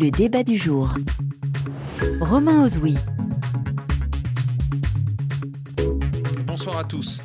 Le débat du jour. Romain Ozoui. Bonsoir à tous.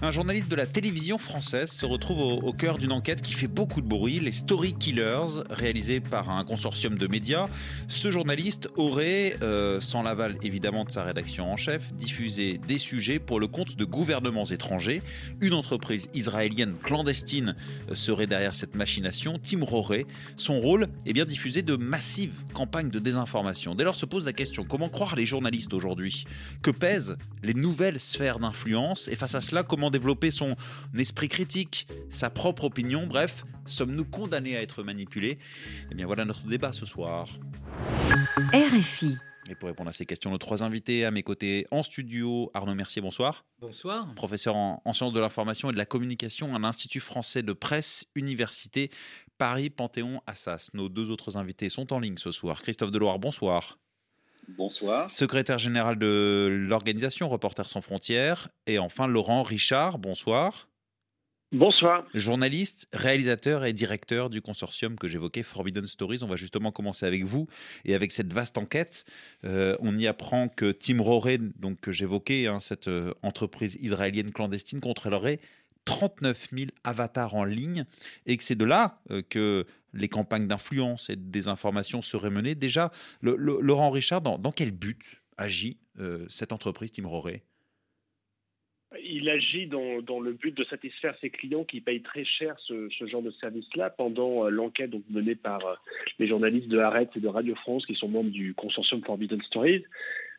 Un journaliste de la télévision française se retrouve au, cœur d'une enquête qui fait beaucoup de bruit, les Story Killers, réalisée par un consortium de médias. Ce journaliste aurait, euh, sans l'aval évidemment de sa rédaction en chef, diffusé des sujets pour le compte de gouvernements étrangers. Une entreprise israélienne clandestine euh, serait derrière cette machination, Tim Roré. Son rôle est bien diffuser de massives campagnes de désinformation. Dès lors se pose la question, comment croire les journalistes aujourd'hui? Que pèsent les nouvelles sphères d'influence? Et face à cela, comment développer son esprit critique, sa propre opinion, bref, sommes-nous condamnés à être manipulés? Eh bien voilà notre débat ce soir. RFI. Et pour répondre à ces questions, nos trois invités à mes côtés en studio, Arnaud Mercier, bonsoir. Bonsoir. Professeur en, sciences de l'information et de la communication à l'Institut français de presse, Université Paris Panthéon Assas. Nos deux autres invités sont en ligne ce soir. Christophe Deloire, bonsoir. Bonsoir. Secrétaire général de l'organisation Reporters sans frontières. Et enfin, Laurent Richard, bonsoir. Bonsoir. Journaliste, réalisateur et directeur du consortium que j'évoquais, Forbidden Stories. On va justement commencer avec vous et avec cette vaste enquête. Euh, on y apprend que Tim Roré, donc que j'évoquais, hein, cette euh, entreprise israélienne clandestine, contrôlerait 39 000 avatars en ligne et que c'est de là euh, que les campagnes d'influence et de désinformation seraient menées. Déjà, Laurent Richard, dans, quel but agit euh, cette entreprise Tim Roré il agit dans, le but de satisfaire ses clients qui payent très cher ce, genre de service-là pendant euh, l'enquête menée par les journalistes de Arrête et de Radio France qui sont membres du consortium Forbidden Stories.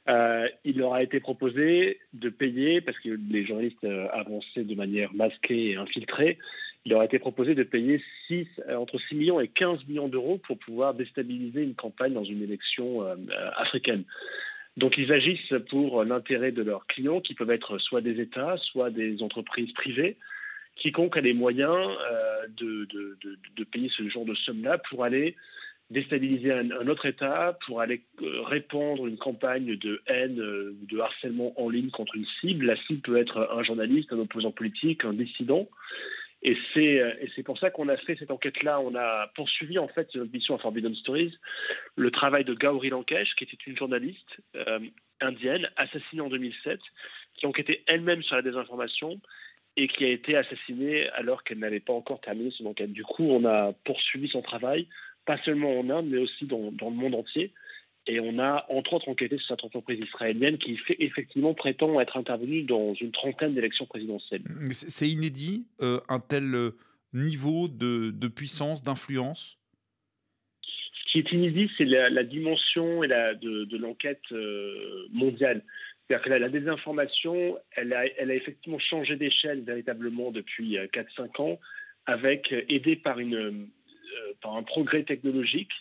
Euh, il leur a été proposé de payer, parce que les journalistes euh, avançaient de manière masquée et infiltrée, il leur a été proposé de payer euh, entre 6 millions et 15 millions d'euros pour pouvoir déstabiliser une campagne dans une élection africaine. Donc ils agissent pour l'intérêt de leurs clients, qui peuvent être soit des États, soit des entreprises privées. Quiconque a les moyens de, de, payer ce genre de somme-là pour aller déstabiliser un, autre État pour aller euh, répandre une campagne de haine, euh, de harcèlement en ligne contre une cible. La cible peut être un journaliste, un opposant politique, un dissident. Et c'est, euh, pour ça qu'on a fait cette enquête-là. On a poursuivi en fait notre mission à Forbidden Stories, le travail de Gauri Lankesh, qui était une journaliste indienne assassinée en 2007, qui enquêtait elle-même sur la désinformation et qui a été assassinée alors qu'elle n'avait pas encore terminé son enquête. Du coup, on a poursuivi son travail pas seulement en Inde, mais aussi dans, le monde entier. Et on a entre autres enquêté sur cette entreprise israélienne qui fait, effectivement prétend être intervenue dans une trentaine d'élections présidentielles. C'est inédit, euh, un tel euh, niveau de, puissance, d'influence? Ce qui est inédit, c'est la, dimension et la, de, l'enquête euh, mondiale. C'est-à-dire que la, désinformation, elle a, elle a effectivement changé d'échelle véritablement depuis 4-5 ans, avec, aidée par une, par un progrès technologique,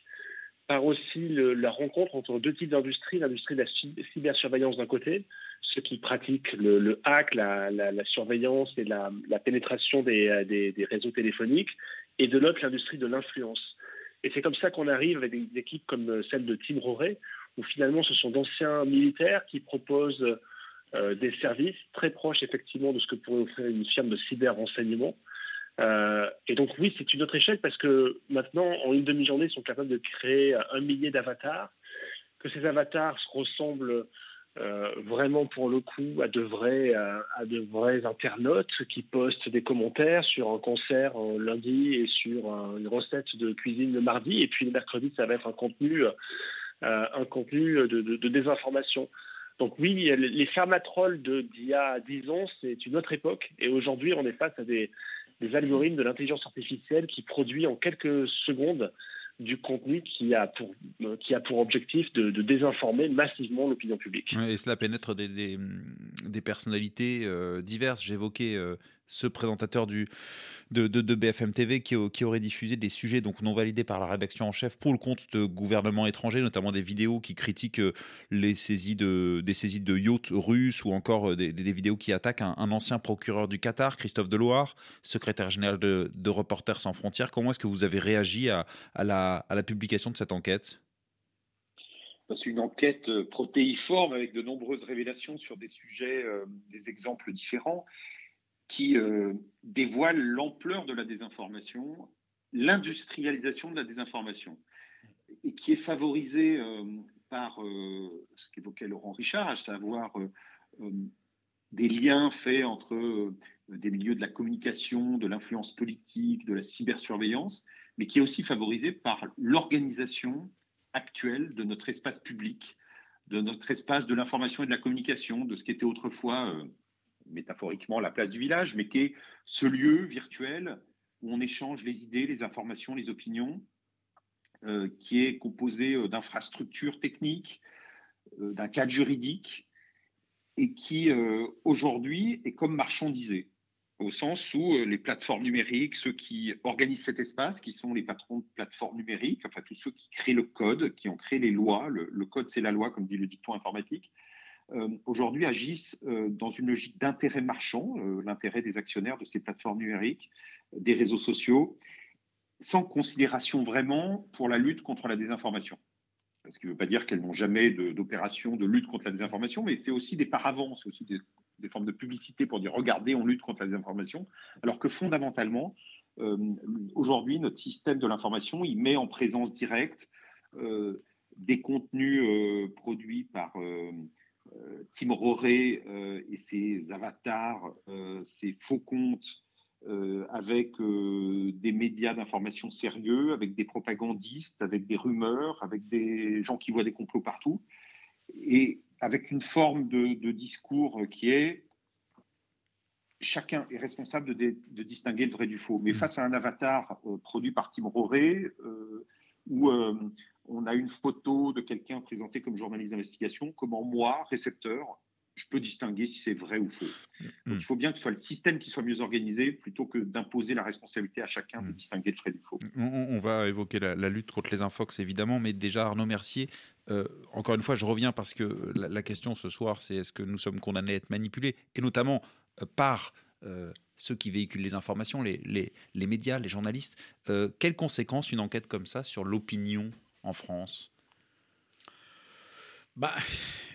par aussi la rencontre entre deux types d'industries, l'industrie de la cybersurveillance d'un côté, ceux qui pratiquent le, hack, la, surveillance et la, pénétration des, des, réseaux téléphoniques, et de l'autre l'industrie de l'influence. Et c'est comme ça qu'on arrive avec des, équipes comme celle de Tim Roré, où finalement ce sont d'anciens militaires qui proposent euh, des services très proches effectivement de ce que pourrait offrir une firme de cyber-renseignement, euh, et donc oui, c'est une autre échelle parce que maintenant, en une demi-journée, ils sont capables de créer un millier d'avatars, que ces avatars ressemblent euh, vraiment pour le coup à de, vrais, à, de vrais internautes qui postent des commentaires sur un concert lundi et sur une recette de cuisine le mardi, et puis le mercredi, ça va être un contenu, euh, de, désinformation. Donc oui, les fermatrolls d'il y a 10 ans, c'est une autre époque. Et aujourd'hui, on est face à des, des algorithmes de l'intelligence artificielle qui produit en quelques secondes du contenu qui a pour, euh, qui a pour objectif de, désinformer massivement l'opinion publique. et cela pénètre des, personnalités euh, diverses. J'évoquais euh, ce présentateur de, BFM TV qui, aurait diffusé des sujets donc non validés par la rédaction en chef pour le compte de gouvernements étrangers, notamment des vidéos qui critiquent euh, les saisies de, yachts russes ou encore euh, des, vidéos qui attaquent un, ancien procureur du Qatar, Christophe Deloire, secrétaire général de, Reporters sans frontières. Comment est-ce que vous avez réagi à, à, la, à la publication de cette enquête? C'est une enquête euh, protéiforme avec de nombreuses révélations sur des sujets, des exemples différents qui euh, dévoile l'ampleur de la désinformation, l'industrialisation de la désinformation. et qui est favorisé par ce qu'évoquait Laurent Richard, à savoir des liens faits entre des milieux de la communication, de l'influence politique, de la cybersurveillance, mais qui est aussi favorisé par l'organisation actuelle de notre espace public, de notre espace de l'information et de la communication, de ce qui était autrefois, euh, métaphoriquement, la place du village, mais qui est ce lieu virtuel où on échange les idées, les informations, les opinions, euh, qui est composé euh, d'infrastructures techniques, d'un cadre juridique, et qui aujourd'hui est comme marchandisé au sens où euh, les plateformes numériques, ceux qui organisent cet espace, qui sont les patrons de plateformes numériques, enfin tous ceux qui créent le code, qui ont créé les lois, le, code c'est la loi, comme dit le dicton informatique, euh, aujourd'hui agissent euh, dans une logique d'intérêt marchand, l'intérêt des actionnaires de ces plateformes numériques, des réseaux sociaux, sans considération vraiment pour la lutte contre la désinformation. Ce qui ne veut pas dire qu'elles n'ont jamais d'opération de, lutte contre la désinformation, mais c'est aussi des paravents, c'est aussi des formes de publicité pour dire regardez, on lutte contre la désinformation, alors que fondamentalement, euh, aujourd'hui, notre système de l'information, il met en présence directe euh, des contenus euh, produits par Tim Roré et ses avatars, ses faux comptes, avec des médias d'information sérieux, avec des propagandistes, avec des rumeurs, avec des gens qui voient des complots partout. Et avec une forme de, discours qui est chacun est responsable de, distinguer le vrai du faux. Mais mm. face à un avatar euh, produit par Tim Roré, euh, où euh, on a une photo de quelqu'un présenté comme journaliste d'investigation, comment moi, récepteur, je peux distinguer si c'est vrai ou faux. Donc, mm. il faut bien que ce soit le système qui soit mieux organisé plutôt que d'imposer la responsabilité à chacun de mm. distinguer le vrai du faux. On, va évoquer la, lutte contre les infox, évidemment, mais déjà, Arnaud Mercier, euh, encore une fois, je reviens parce que la, question ce soir, c'est est-ce que nous sommes condamnés à être manipulés, et notamment euh, par euh, ceux qui véhiculent les informations, les, les, médias, les journalistes. quelles conséquences une enquête comme ça sur l'opinion en France? Bah,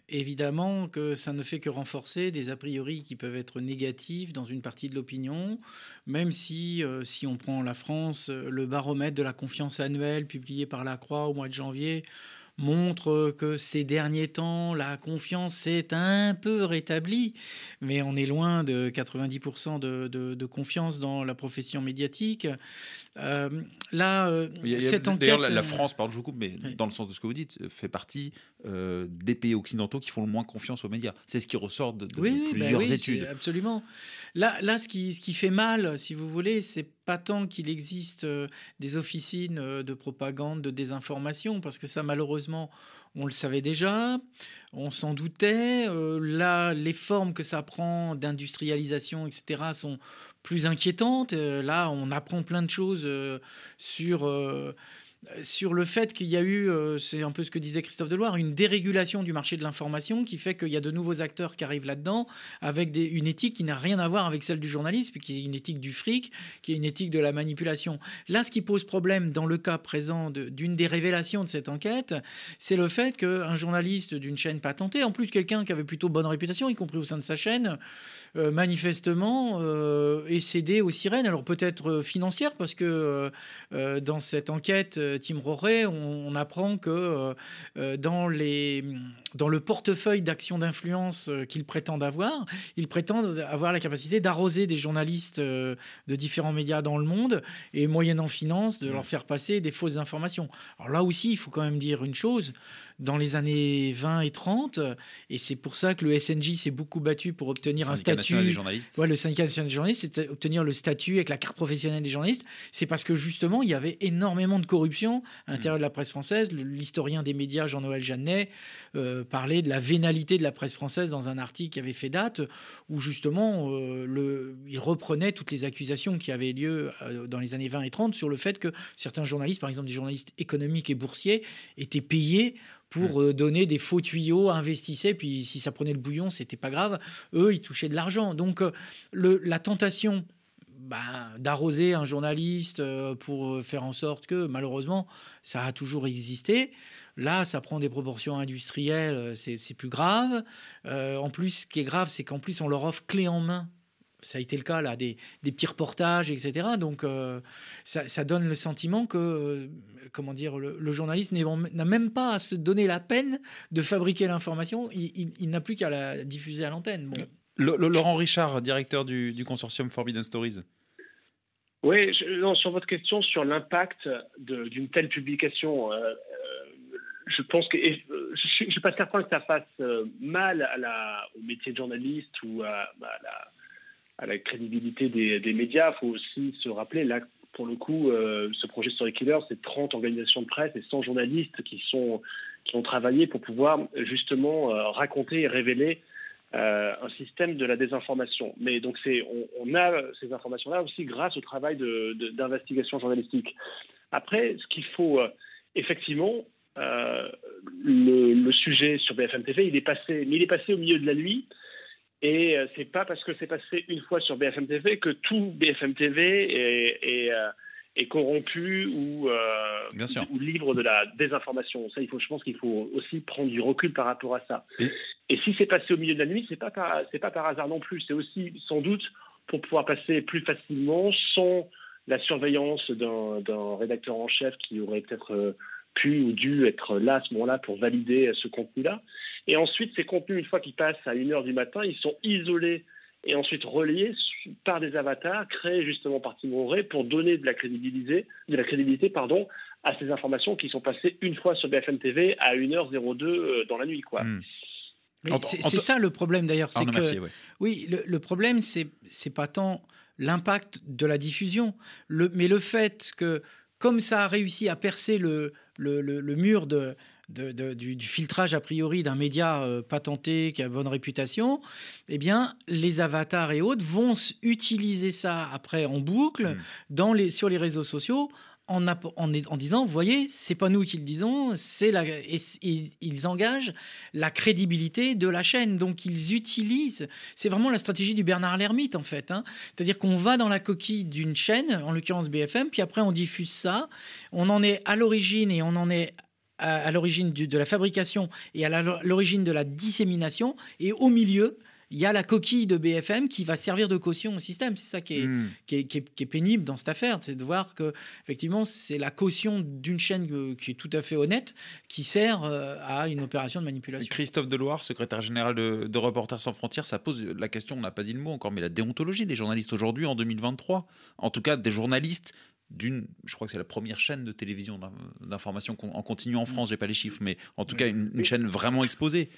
évidemment que ça ne fait que renforcer des a priori qui peuvent être négatifs dans une partie de l'opinion, même si, si on prend la France, le baromètre de la confiance annuelle publié par la Croix au mois de janvier montre que ces derniers temps, la confiance s'est un peu rétablie, mais on est loin de 90% de, confiance dans la profession médiatique. Euh, là, euh, cette enquête... D'ailleurs, la, France, pardon, je vous coupe, mais dans le sens de ce que vous dites, fait partie euh, des pays occidentaux qui font le moins confiance aux médias. C'est ce qui ressort de, oui, bah plusieurs oui, études. Absolument. Là, là ce, qui, ce qui fait mal, si vous voulez, c'est pas tant qu'il existe des officines de propagande, de désinformation, parce que ça, malheureusement, on le savait déjà, on s'en doutait. là, les formes que ça prend d'industrialisation, etc., sont plus inquiétantes. là, on apprend plein de choses sur sur le fait qu'il y a eu, euh, c'est un peu ce que disait Christophe Deloire, une dérégulation du marché de l'information qui fait qu'il y a de nouveaux acteurs qui arrivent là-dedans avec une éthique qui n'a rien à voir avec celle du journalisme, qui est une éthique du fric, qui est une éthique de la manipulation. Là, ce qui pose problème dans le cas présent d'une des révélations de cette enquête, c'est le fait qu'un journaliste d'une chaîne patentée, en plus quelqu'un qui avait plutôt bonne réputation, y compris au sein de sa chaîne, euh, manifestement euh, est cédé aux sirènes, alors peut-être financières, parce que dans cette enquête, Tim Roré, on, apprend que euh, euh, dans, les, dans le portefeuille d'actions d'influence euh, qu'ils prétendent avoir, ils prétendent avoir la capacité d'arroser des journalistes de différents médias dans le monde et moyennant finance de leur faire passer des fausses informations. Alors là aussi, il faut quand même dire une chose, dans les années 20 et 30. Et c'est pour ça que le SNJ s'est beaucoup battu pour obtenir un statut. Des journalistes. le syndicat national des journalistes, c'est obtenir le statut avec la carte professionnelle des journalistes. C'est parce que justement, il y avait énormément de corruption à l'intérieur de la presse française. L'historien des médias, Jean-Noël Jeannet, euh, parlait de la vénalité de la presse française dans un article qui avait fait date, où justement, euh, le, il reprenait toutes les accusations qui avaient lieu euh, dans les années 20 et 30 sur le fait que certains journalistes, par exemple des journalistes économiques et boursiers, étaient payés pour mm. euh, donner des faux tuyaux, investissaient, puis si ça prenait le bouillon, c'était pas grave. Eux, ils touchaient de l'argent. Donc euh, le, la tentation bah, d'arroser un journaliste euh, pour faire en sorte que, malheureusement, ça a toujours existé. Là, ça prend des proportions industrielles, c'est plus grave. en plus, ce qui est grave, c'est qu'en plus, on leur offre clé en main ça a été le cas là, des, petits reportages, etc. Donc ça, donne le sentiment que, comment dire, le, journaliste n'a même pas à se donner la peine de fabriquer l'information, il, n'a plus qu'à la diffuser à l'antenne. Bon. Laurent Richard, directeur du, consortium Forbidden Stories. Oui, sur votre question sur l'impact d'une telle publication, euh, euh, je pense que euh, je ne suis pas certain que ça fasse mal à la, au métier de journaliste ou à, la, à la, crédibilité des, médias. Il faut aussi se rappeler, là, pour le coup, ce projet Story Killer, c'est 30 organisations de presse et 100 journalistes qui, sont, qui ont travaillé pour pouvoir justement raconter et révéler euh, un système de la désinformation. Mais donc c'est, on, a ces informations-là aussi grâce au travail d'investigation journalistique. Après, ce qu'il faut euh, effectivement, euh, le, sujet sur BFM TV, il est passé, mais il est passé au milieu de la nuit. Et c'est pas parce que c'est passé une fois sur BFM TV que tout BFM TV est, est corrompu ou, euh, ou, libre de la désinformation. Ça, il faut, je pense qu'il faut aussi prendre du recul par rapport à ça. Et, si c'est passé au milieu de la nuit, c'est pas c'est pas par hasard non plus. C'est aussi sans doute pour pouvoir passer plus facilement sans la surveillance d'un rédacteur en chef qui aurait peut-être euh, pu ou dû être là à ce moment-là pour valider ce contenu-là. Et ensuite, ces contenus, une fois qu'ils passent à 1h du matin, ils sont isolés et ensuite reliés par des avatars créés justement par Timon Ray pour donner de la crédibilité, de la crédibilité pardon, à ces informations qui sont passées une fois sur BFM TV à 1h02 euh, dans la nuit. Quoi. Hmm. C'est ça le problème d'ailleurs. C'est que, Oui, le, problème, c'est pas tant l'impact de la diffusion, le, mais le fait que, comme ça a réussi à percer le, le, le mur de, du, filtrage a priori d'un média euh, patenté qui a bonne réputation, eh bien, les avatars et autres vont utiliser ça après en boucle hmm. dans les, sur les réseaux sociaux en, en, disant, vous voyez, c'est pas nous qui le disons, c'est la, ils engagent la crédibilité de la chaîne. Donc ils utilisent, c'est vraiment la stratégie du Bernard Lermite en fait. Hein. C'est-à-dire qu'on va dans la coquille d'une chaîne, en l'occurrence BFM, puis après on diffuse ça, on en est à l'origine et on en est à, l'origine de la fabrication et à l'origine de la dissémination. Et au milieu, il y a la coquille de BFM qui va servir de caution au système. C'est ça qui est, hmm. qui, est, pénible dans cette affaire, c'est de voir que effectivement c'est la caution d'une chaîne euh, qui est tout à fait honnête qui sert euh, à une opération de manipulation. Christophe Deloire, secrétaire général de, de Reporters sans frontières, ça pose la question, on n'a pas dit le mot encore, mais la déontologie des journalistes aujourd'hui en 2023, en tout cas des journalistes d'une, je crois que c'est la première chaîne de télévision d'information en continu en France, j'ai pas les chiffres, mais en tout cas une, chaîne vraiment exposée.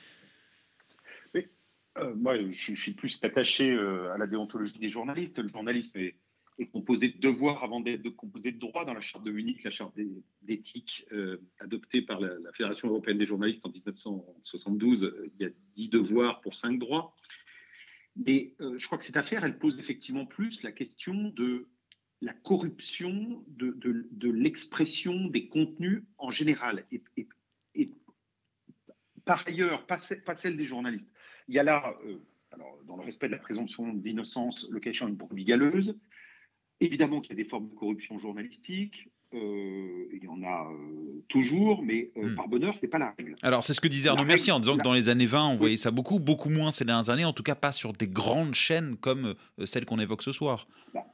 Euh, moi, je, suis plus attaché euh, à la déontologie des journalistes. Le journalisme est, composé de devoirs avant d'être composé de droits dans la charte de Munich, la charte d'éthique euh, adoptée par la, Fédération européenne des journalistes en 1972. Il y a dix devoirs pour cinq droits. Mais je crois que cette affaire, elle pose effectivement plus la question de la corruption de, l'expression des contenus en général. Et, par ailleurs, pas, celle des journalistes. Il y a là, euh, alors, dans le respect de la présomption d'innocence, le cas échéant, une brebis galeuse. Évidemment qu'il y a des formes de corruption journalistique. Euh, il y en a euh, toujours, mais hmm. par bonheur, ce n'est pas la règle. Alors, c'est ce que disait Arnaud Mercier en disant que dans les années 20, on voyait ça beaucoup, beaucoup moins ces dernières années, en tout cas pas sur des grandes chaînes comme celle qu'on évoque ce soir. Bah,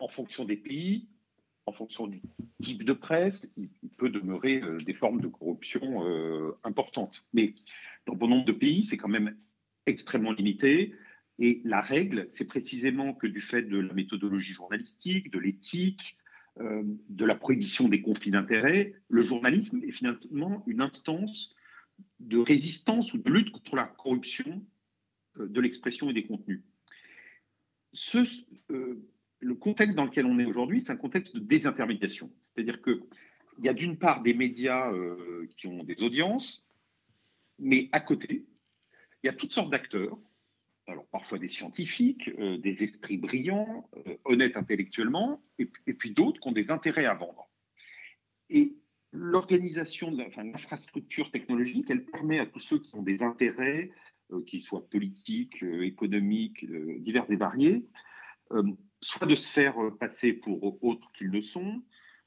en fonction des pays, en fonction du type de presse, il, peut demeurer euh, des formes de corruption euh, importantes. Mais dans bon nombre de pays, c'est quand même extrêmement limité. Et la règle, c'est précisément que du fait de la méthodologie journalistique, de l'éthique, de la prohibition des conflits d'intérêts, le journalisme est finalement une instance de résistance ou de lutte contre la corruption de l'expression et des contenus. Ce, le contexte dans lequel on est aujourd'hui, c'est un contexte de désintermédiation. C'est-à-dire qu'il y a d'une part des médias euh, qui ont des audiences, mais à côté, il y a toutes sortes d'acteurs, alors parfois des scientifiques, euh, des esprits brillants, euh, honnêtes intellectuellement, et, puis d'autres qui ont des intérêts à vendre. Et l'organisation, enfin, l'infrastructure technologique, elle permet à tous ceux qui ont des intérêts, qu'ils soient politiques, économiques, divers et variés, soit de se faire euh, passer pour autres qu'ils ne sont,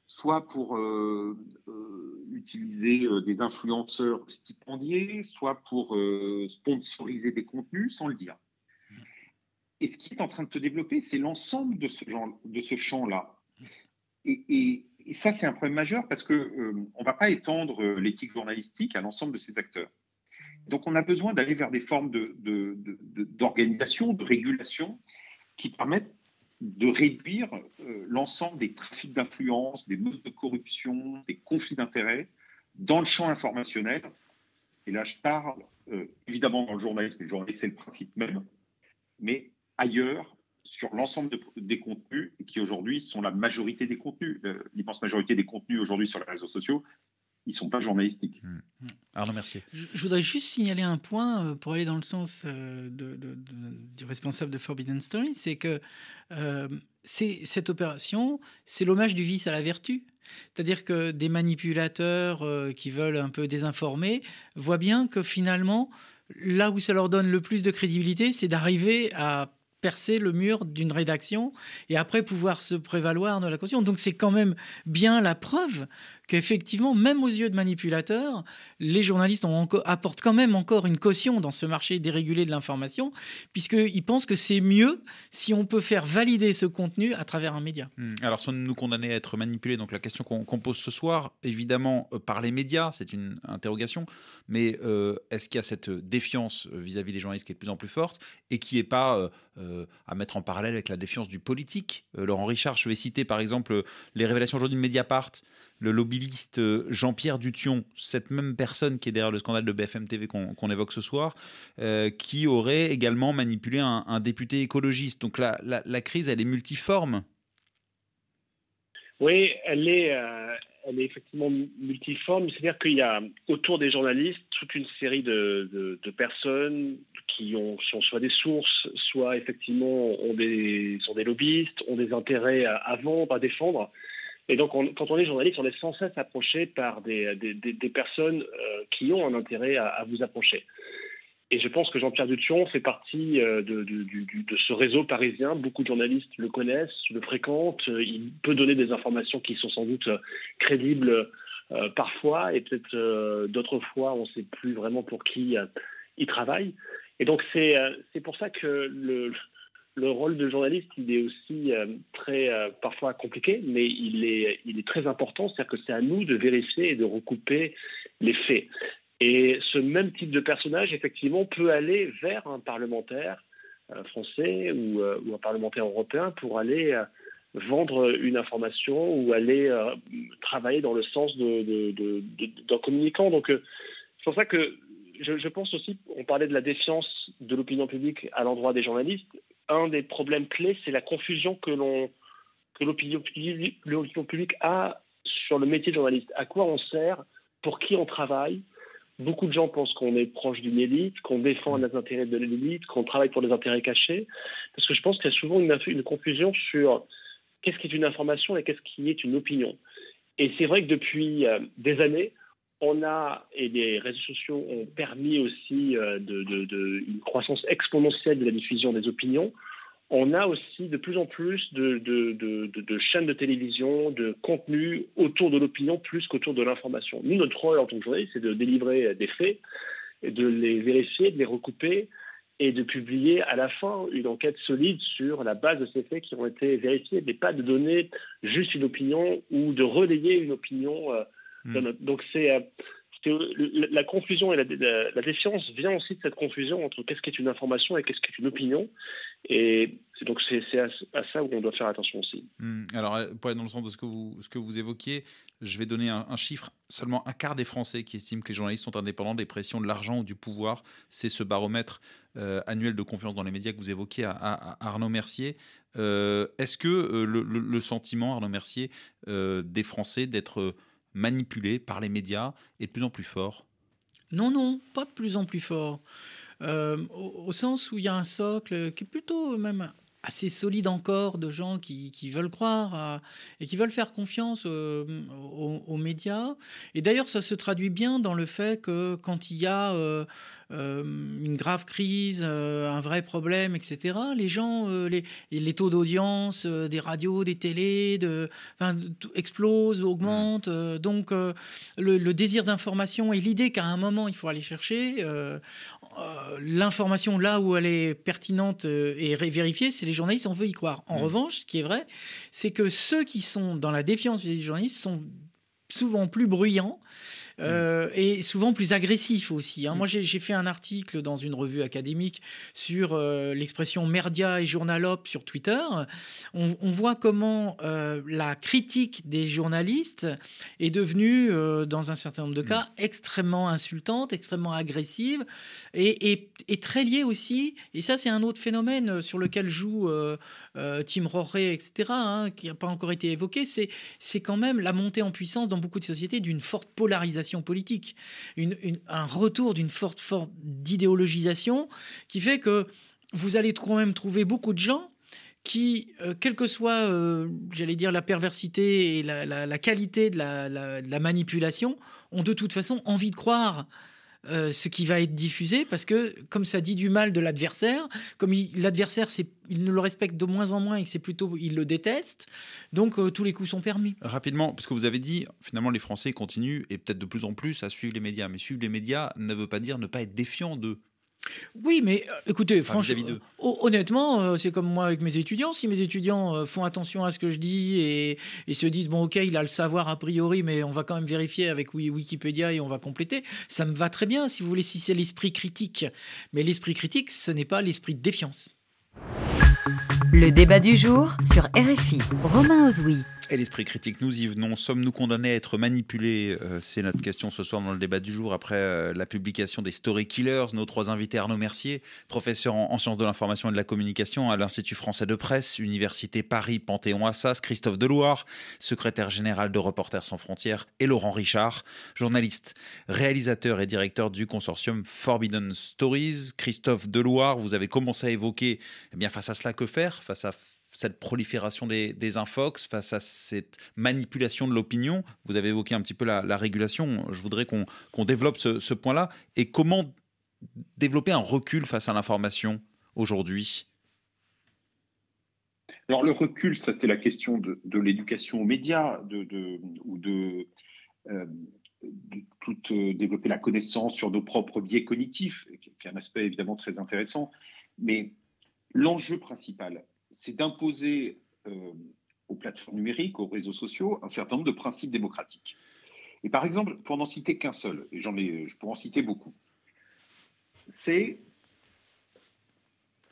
soit pour euh, euh, utiliser des influenceurs stipendiés, soit pour sponsoriser des contenus sans le dire. et ce qui est en train de se développer, c'est l'ensemble de ce, ce champ-là. Et, ça, c'est un problème majeur parce qu'on ne va pas étendre l'éthique journalistique à l'ensemble de ces acteurs. Donc, on a besoin d'aller vers des formes d'organisation, de, régulation qui permettent de réduire euh, l'ensemble des trafics d'influence, des modes de corruption, des conflits d'intérêts dans le champ informationnel. Et là, je parle évidemment dans le journalisme, le journalisme, c'est le principe même, mais ailleurs sur l'ensemble des contenus qui aujourd'hui sont la majorité des contenus. L'immense majorité des contenus aujourd'hui sur les réseaux sociaux, ils ne sont pas journalistiques. Mmh. Arnaud Mercier. Je, voudrais juste signaler un point euh, pour aller dans le sens euh, de, du responsable de Forbidden Story, c'est que euh, cette opération, c'est l'hommage du vice à la vertu. C'est-à-dire que des manipulateurs euh, qui veulent un peu désinformer voient bien que finalement, là où ça leur donne le plus de crédibilité, c'est d'arriver à percer le mur d'une rédaction et après pouvoir se prévaloir de la caution. Donc c'est quand même bien la preuve qu'effectivement, même aux yeux de manipulateurs, les journalistes apportent quand même encore une caution dans ce marché dérégulé de l'information, puisqu'ils pensent que c'est mieux si on peut faire valider ce contenu à travers un média. Hmm. Alors, sommes-nous condamnés à être manipulés Donc, la question qu'on pose ce soir, évidemment, euh, par les médias, c'est une interrogation, mais euh, est-ce qu'il y a cette défiance euh, vis-à-vis des journalistes qui est de plus en plus forte et qui n'est pas à mettre en parallèle avec la défiance du politique Laurent Richard, je vais citer par exemple les révélations aujourd'hui de Mediapart, le lobbyiste euh, Jean-Pierre Dution, cette même personne qui est derrière le scandale de BFM TV qu'on évoque ce soir, euh, qui aurait également manipulé un, député écologiste. Donc la, la, crise, elle est multiforme. Oui, elle est, euh, elle est effectivement multiforme. C'est-à-dire qu'il y a autour des journalistes toute une série de, personnes qui ont, sont soit des sources, soit effectivement ont des, sont des lobbyistes, ont des intérêts à, vendre, à défendre. Et donc, quand on est journaliste, on est sans cesse approché par des, personnes euh, qui ont un intérêt à, vous approcher. Et je pense que Jean-Pierre Dution fait partie euh, de, ce réseau parisien. Beaucoup de journalistes le connaissent, le fréquentent. Il peut donner des informations qui sont sans doute crédibles euh, parfois, et peut-être d'autres fois, on ne sait plus vraiment pour qui il travaille. Et donc, c'est pour ça que le, le rôle de journaliste, il est aussi euh, très euh, parfois compliqué, mais il est, il est très important. C'est-à-dire que c'est à nous de vérifier et de recouper les faits. Et ce même type de personnage, effectivement, peut aller vers un parlementaire euh, français ou, un parlementaire européen pour aller vendre une information ou aller travailler dans le sens d'un communicant. Donc, c'est pour ça que je, pense aussi, on parlait de la défiance de l'opinion publique à l'endroit des journalistes un des problèmes clés, c'est la confusion que l'opinion publique a sur le métier de journaliste. À quoi on sert? Pour qui on travaille? Beaucoup de gens pensent qu'on est proche d'une élite, qu'on défend les intérêts de l'élite, qu'on travaille pour des intérêts cachés. Parce que je pense qu'il y a souvent une, confusion sur qu'est-ce qui est une information et qu'est-ce qui est une opinion. Et c'est vrai que depuis euh, des années, on a, et les réseaux sociaux ont permis aussi euh, une croissance exponentielle de la diffusion des opinions. On a aussi de plus en plus de, chaînes de télévision, de contenu autour de l'opinion plus qu'autour de l'information. Nous, notre rôle en tant que journaliste, c'est de délivrer des faits, de les vérifier, de les recouper et de publier à la fin une enquête solide sur la base de ces faits qui ont été vérifiés, mais pas de donner juste une opinion ou de relayer une opinion. Euh, Hmm. Donc c'est euh, la confusion et la, défiance vient aussi de cette confusion entre qu'est-ce qui est une information et qu'est-ce qui est une opinion. Et donc c'est à, ça où on doit faire attention aussi. Hmm. Alors pour aller dans le sens de ce que vous, ce évoquiez, je vais donner un, chiffre. Seulement un quart des Français qui estiment que les journalistes sont indépendants des pressions de l'argent ou du pouvoir. C'est ce baromètre euh, annuel de confiance dans les médias que vous évoquiez à, Arnaud Mercier. Euh, est-ce que le, sentiment, Arnaud Mercier, des Français d'être manipulé par les médias est de plus en plus fort Non, non, pas de plus en plus fort. Euh, au, sens où il y a un socle qui est plutôt même assez solide encore de gens qui, veulent croire et qui veulent faire confiance euh, aux, médias. Et d'ailleurs, ça se traduit bien dans le fait que quand il y a euh, une grave crise, un vrai problème, etc., les gens, les, les, taux d'audience des radios, des télés, de, explosent, augmentent. donc, le, le, désir d'information et l'idée qu'à un moment, il faut aller chercher l'information là où elle est pertinente et vérifiée, c'est les journalistes, on veut y croire. En mmh. revanche, ce qui est vrai, c'est que ceux qui sont dans la défiance des journalistes sont souvent plus bruyants euh, et souvent plus agressif aussi. Hein. Moi, j'ai fait un article dans une revue académique sur euh, l'expression merdia et journalope sur Twitter. On, voit comment euh, la critique des journalistes est devenue, dans un certain nombre de cas, extrêmement insultante, extrêmement agressive et, très liée aussi. Et ça, c'est un autre phénomène sur lequel joue Tim Roré, etc., hein, qui n'a pas encore été évoqué. C'est quand même la montée en puissance dans beaucoup de sociétés d'une forte polarisation politique, un retour d'une forte forme d'idéologisation qui fait que vous allez quand même trouver beaucoup de gens qui, euh, quelle que soit, euh, j'allais dire, la perversité et la, qualité de la, manipulation, ont de toute façon envie de croire euh, ce qui va être diffusé parce que, comme ça dit du mal de l'adversaire, comme l'adversaire, il ne le respecte de moins en moins et que c'est plutôt, il le déteste, donc euh, tous les coups sont permis. Rapidement, parce que vous avez dit, finalement, les Français continuent et peut-être de plus en plus à suivre les médias. Mais suivre les médias ne veut pas dire ne pas être défiant d'eux. Oui, mais euh, écoutez, franchement, honnêtement, euh, c'est comme moi avec mes étudiants. Si mes étudiants euh, font attention à ce que je dis et, se disent, bon, ok, il a le savoir a priori, mais on va quand même vérifier avec Wikipédia et on va compléter, ça me va très bien, si vous voulez, si c'est l'esprit critique. Mais l'esprit critique, ce n'est pas l'esprit de défiance. Le débat du jour sur RFI. Romain Ozoui. Et l'esprit critique, nous y venons. Sommes-nous condamnés à être manipulés euh, C'est notre question ce soir dans le débat du jour après euh, la publication des Story Killers. Nos trois invités, Arnaud Mercier, professeur en, sciences de l'information et de la communication à l'Institut français de presse, Université Paris Panthéon-Assas, Christophe Deloire, secrétaire général de Reporters sans frontières, et Laurent Richard, journaliste, réalisateur et directeur du consortium Forbidden Stories. Christophe Deloire, vous avez commencé à évoquer, eh bien face à cela, que faire Face à cette prolifération des, infox, face à cette manipulation de l'opinion. Vous avez évoqué un petit peu la, régulation. Je voudrais qu'on développe ce, point-là. Et comment développer un recul face à l'information aujourd'hui? Alors le recul, ça c'est la question de, l'éducation aux médias, de, ou de, euh, tout, euh, développer la connaissance sur nos propres biais cognitifs, qui est un aspect évidemment très intéressant. Mais l'enjeu principal, c'est d'imposer euh, aux plateformes numériques, aux réseaux sociaux, un certain nombre de principes démocratiques. Et par exemple, pour n'en citer qu'un seul, et j'en ai, je pourrais en citer beaucoup, c'est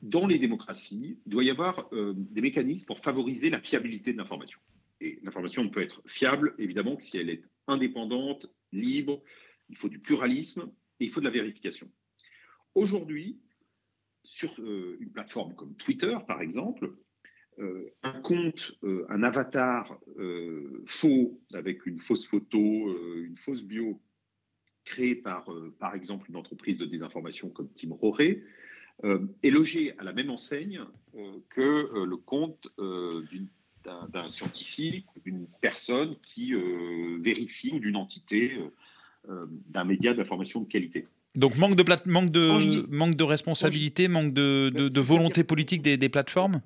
dans les démocraties, il doit y avoir euh, des mécanismes pour favoriser la fiabilité de l'information. Et l'information ne peut être fiable, évidemment, que si elle est indépendante, libre, il faut du pluralisme et il faut de la vérification. Aujourd'hui, sur euh, une plateforme comme Twitter, par exemple, euh, un compte, euh, un avatar faux avec une fausse photo, une fausse bio créé par, par exemple, une entreprise de désinformation comme Tim Roré, est logé à la même enseigne que le compte d'un scientifique, d'une personne qui vérifie ou d'une entité, d'un média d'information de qualité. Donc manque de, manque de, manque de responsabilité, manque de, de, volonté politique des, des, plateformes?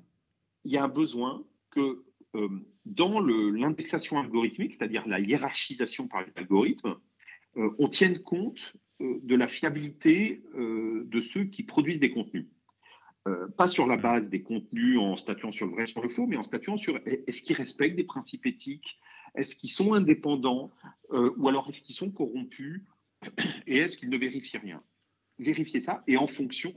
Il y a un besoin que euh, dans l'indexation algorithmique, c'est-à-dire la hiérarchisation par les algorithmes, euh, on tienne compte euh, de la fiabilité de ceux qui produisent des contenus. pas sur la base des contenus en statuant sur le vrai, sur le faux, mais en statuant sur est-ce qu'ils respectent des principes éthiques, est-ce qu'ils sont indépendants, ou alors est-ce qu'ils sont corrompus, et est-ce qu'il ne vérifie rien? Vérifier ça et en fonction,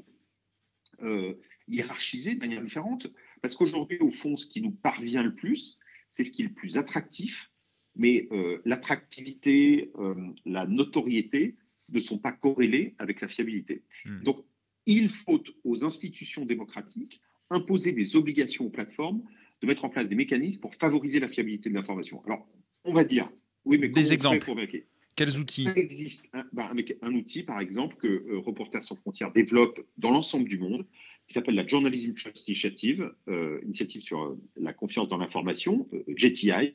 euh, hiérarchiser de manière différente. Parce qu'aujourd'hui, au fond, ce qui nous parvient le plus, c'est ce qui est le plus attractif, mais euh, l'attractivité, euh, la notoriété ne sont pas corrélées avec la fiabilité. Hmm. Donc, il faut aux institutions démocratiques imposer des obligations aux plateformes de mettre en place des mécanismes pour favoriser la fiabilité de l'information. Alors, on va dire, oui, mais des exemples. Pour quels outils Il existe. Un, bah, un, outil, par exemple, que euh, Reporters sans frontières développe dans l'ensemble du monde, qui s'appelle la Journalism Trust Initiative, euh, initiative sur euh, la confiance dans l'information, JTI,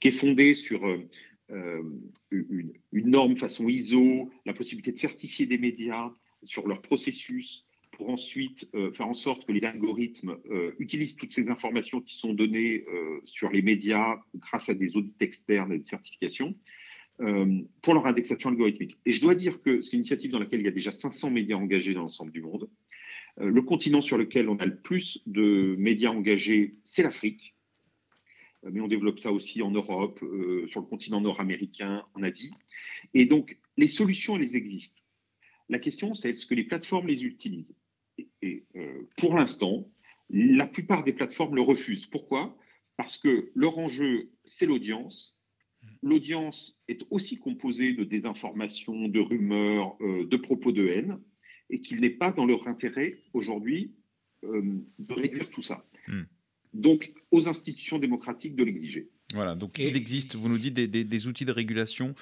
qui est fondée sur une, norme façon ISO, la possibilité de certifier des médias, sur leur processus, pour ensuite faire en sorte que les algorithmes utilisent toutes ces informations qui sont données sur les médias grâce à des audits externes et des certifications pour leur indexation algorithmique. Et je dois dire que c'est une initiative dans laquelle il y a déjà 500 médias engagés dans l'ensemble du monde. le continent sur lequel on a le plus de médias engagés, c'est l'Afrique. mais on développe ça aussi en Europe, sur le continent nord-américain, en Asie. Et donc, les solutions, elles existent. La question, c'est est-ce que les plateformes les utilisent? Et euh, pour l'instant, la plupart des plateformes le refusent. Pourquoi? Parce que leur enjeu, c'est l'audience. L'audience est aussi composée de désinformation, de rumeurs, euh, de propos de haine, et qu'il n'est pas dans leur intérêt aujourd'hui euh, de réduire tout ça. Hmm. Donc, aux institutions démocratiques de l'exiger. Voilà, donc il existe, vous nous dites, des, outils de régulation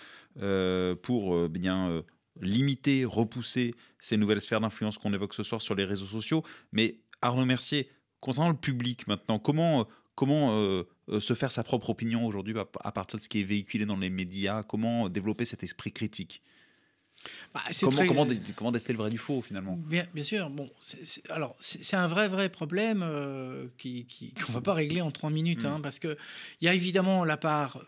pour bien limiter, repousser ces nouvelles sphères d'influence qu'on évoque ce soir sur les réseaux sociaux. Mais Arnaud Mercier, concernant le public maintenant, comment, comment euh, euh, se faire sa propre opinion aujourd'hui à partir de ce qui est véhiculé dans les médias? Comment développer cet esprit critique? Bah, comment, comment, comment, déceler le vrai du faux finalement? Bien, bien, sûr. Bon, alors c'est un vrai vrai problème euh, qu'on ne va pas régler en trois minutes, hmm. hein, parce que il y a évidemment la part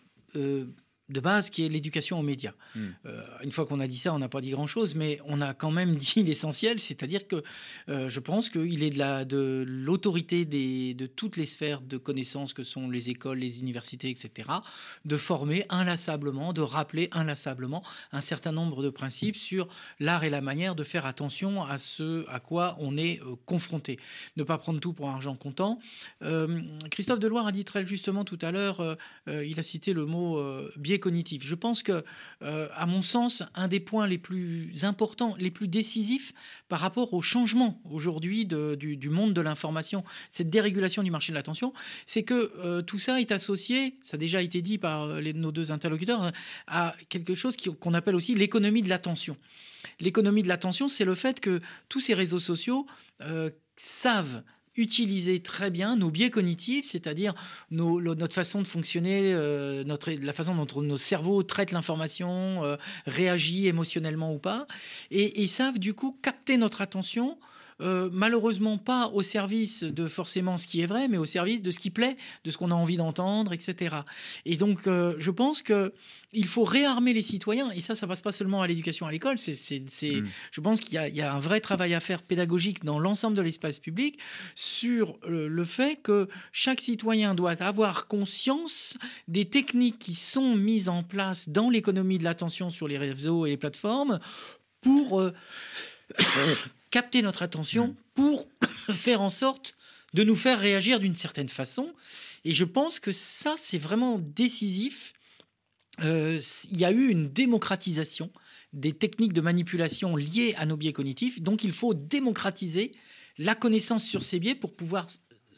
de base qui est l'éducation aux médias. Hmm. Euh, une fois qu'on a dit ça, on n'a pas dit grand-chose, mais on a quand même dit l'essentiel, c'est-à-dire que euh, je pense qu'il est de l'autorité de, de toutes les sphères de connaissances que sont les écoles, les universités, etc., de former inlassablement, de rappeler inlassablement un certain nombre de principes sur l'art et la manière de faire attention à ce à quoi on est euh, confronté. Ne pas prendre tout pour argent comptant. Christophe Deloire a dit très justement tout à l'heure, il a cité le mot biais cognitif. Je pense que, euh, à mon sens, un des points les plus importants, les plus décisifs par rapport au changement aujourd'hui du, monde de l'information, cette dérégulation du marché de l'attention, c'est que euh, tout ça est associé, ça a déjà été dit par euh, nos deux interlocuteurs, à quelque chose qu'on appelle aussi l'économie de l'attention. L'économie de l'attention, c'est le fait que tous ces réseaux sociaux savent utiliser très bien nos biais cognitifs, c'est-à-dire notre façon de fonctionner, euh, notre, la façon dont nos cerveaux traitent l'information, euh, réagit émotionnellement ou pas, et, et savent du coup capter notre attention euh, malheureusement pas au service de forcément ce qui est vrai, mais au service de ce qui plaît, de ce qu'on a envie d'entendre, etc. Et donc, euh, je pense que il faut réarmer les citoyens, et ça, ça passe pas seulement à l'éducation à l'école. C'est, mm. je pense qu'il y, a un vrai travail à faire pédagogique dans l'ensemble de l'espace public sur le, le fait que chaque citoyen doit avoir conscience des techniques qui sont mises en place dans l'économie de l'attention sur les réseaux et les plateformes pour euh, capter notre attention mm. pour faire en sorte de nous faire réagir d'une certaine façon. Et je pense que ça, c'est vraiment décisif. Euh, il y a eu une démocratisation des techniques de manipulation liées à nos biais cognitifs. Donc il faut démocratiser la connaissance sur ces biais pour pouvoir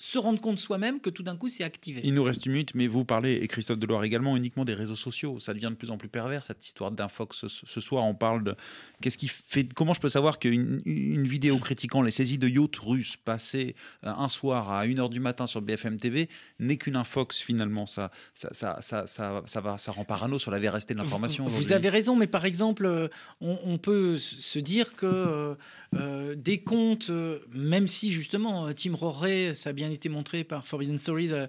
se rendre compte soi-même que tout d'un coup c'est activé. Il nous reste une minute, mais vous parlez, et Christophe Deloire également, uniquement des réseaux sociaux. Ça devient de plus en plus pervers cette histoire d'infox. Ce, soir, on parle de qu'est-ce qui fait. Comment je peux savoir qu'une une vidéo critiquant les saisies de yachts russes passées euh, un soir à 1h du matin sur BFM TV n'est qu'une infox finalement ça ça, ça, ça, ça, ça, va, ça rend parano sur la véracité de l'information. Vous, avez raison, mais par exemple, euh, on, peut se dire que euh, des comptes, même si justement Tim Roré, ça a bien été montré par Forbidden Stories, euh,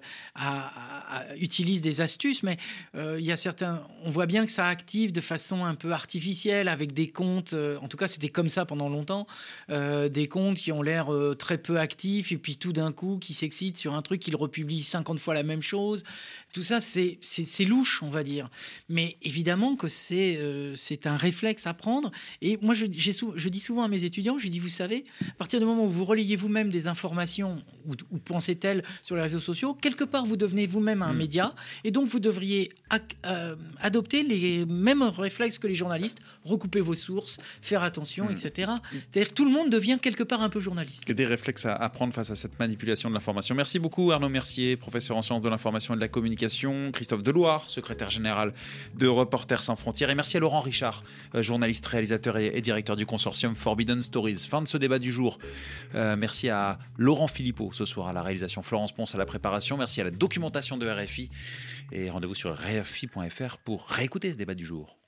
utilise des astuces, mais euh, il y a certains, on voit bien que ça active de façon un peu artificielle avec des comptes. Euh, en tout cas, c'était comme ça pendant longtemps, des comptes qui ont l'air très peu actifs et puis tout d'un coup qui s'excitent sur un truc qu'ils republient 50 fois la même chose. Tout ça, c'est louche, on va dire. Mais évidemment que c'est c'est un réflexe à prendre. Et moi, je, je dis souvent à mes étudiants, je dis, vous savez, à partir du moment où vous relayez vous-même des informations ou, ou pensez tel sur les réseaux sociaux, quelque part vous devenez vous-même un mm. média et donc vous devriez euh, adopter les mêmes réflexes que les journalistes, recouper vos sources, faire attention, mm. etc. C'est-à-dire que tout le monde devient quelque part un peu journaliste. Des réflexes à apprendre face à cette manipulation de l'information. Merci beaucoup Arnaud Mercier, professeur en sciences de l'information et de la communication, Christophe Deloire, secrétaire général de Reporters sans frontières, et merci à Laurent Richard, euh, journaliste, réalisateur et, directeur du consortium Forbidden Stories. Fin de ce débat du jour. Euh, merci à Laurent Philippot ce soir à réalisation Florence Ponce à la préparation. Merci à la documentation de RFI. Et rendez-vous sur RFI.fr pour réécouter ce débat du jour.